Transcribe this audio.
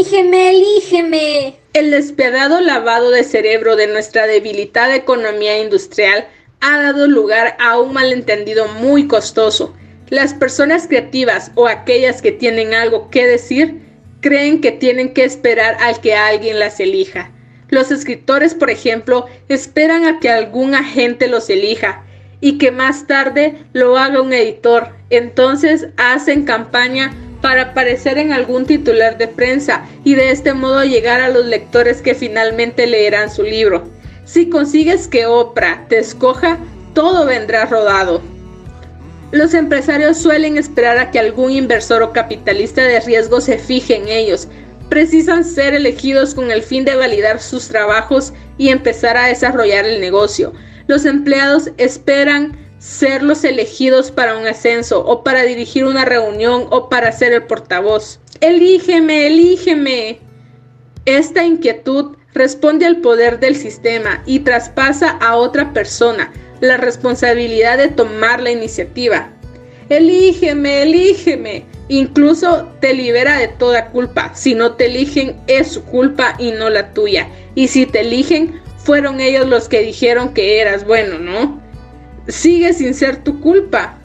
Elígeme, elígeme. El despiadado lavado de cerebro de nuestra debilitada economía industrial ha dado lugar a un malentendido muy costoso. Las personas creativas o aquellas que tienen algo que decir creen que tienen que esperar al que alguien las elija. Los escritores, por ejemplo, esperan a que algún agente los elija y que más tarde lo haga un editor. Entonces hacen campaña para aparecer en algún titular de prensa y de este modo llegar a los lectores que finalmente leerán su libro. Si consigues que Oprah te escoja, todo vendrá rodado. Los empresarios suelen esperar a que algún inversor o capitalista de riesgo se fije en ellos. Precisan ser elegidos con el fin de validar sus trabajos y empezar a desarrollar el negocio. Los empleados esperan ser los elegidos para un ascenso o para dirigir una reunión o para ser el portavoz. Elígeme, elígeme. Esta inquietud responde al poder del sistema y traspasa a otra persona la responsabilidad de tomar la iniciativa. Elígeme, elígeme. Incluso te libera de toda culpa. Si no te eligen es su culpa y no la tuya. Y si te eligen, fueron ellos los que dijeron que eras bueno, ¿no? Sigue sin ser tu culpa.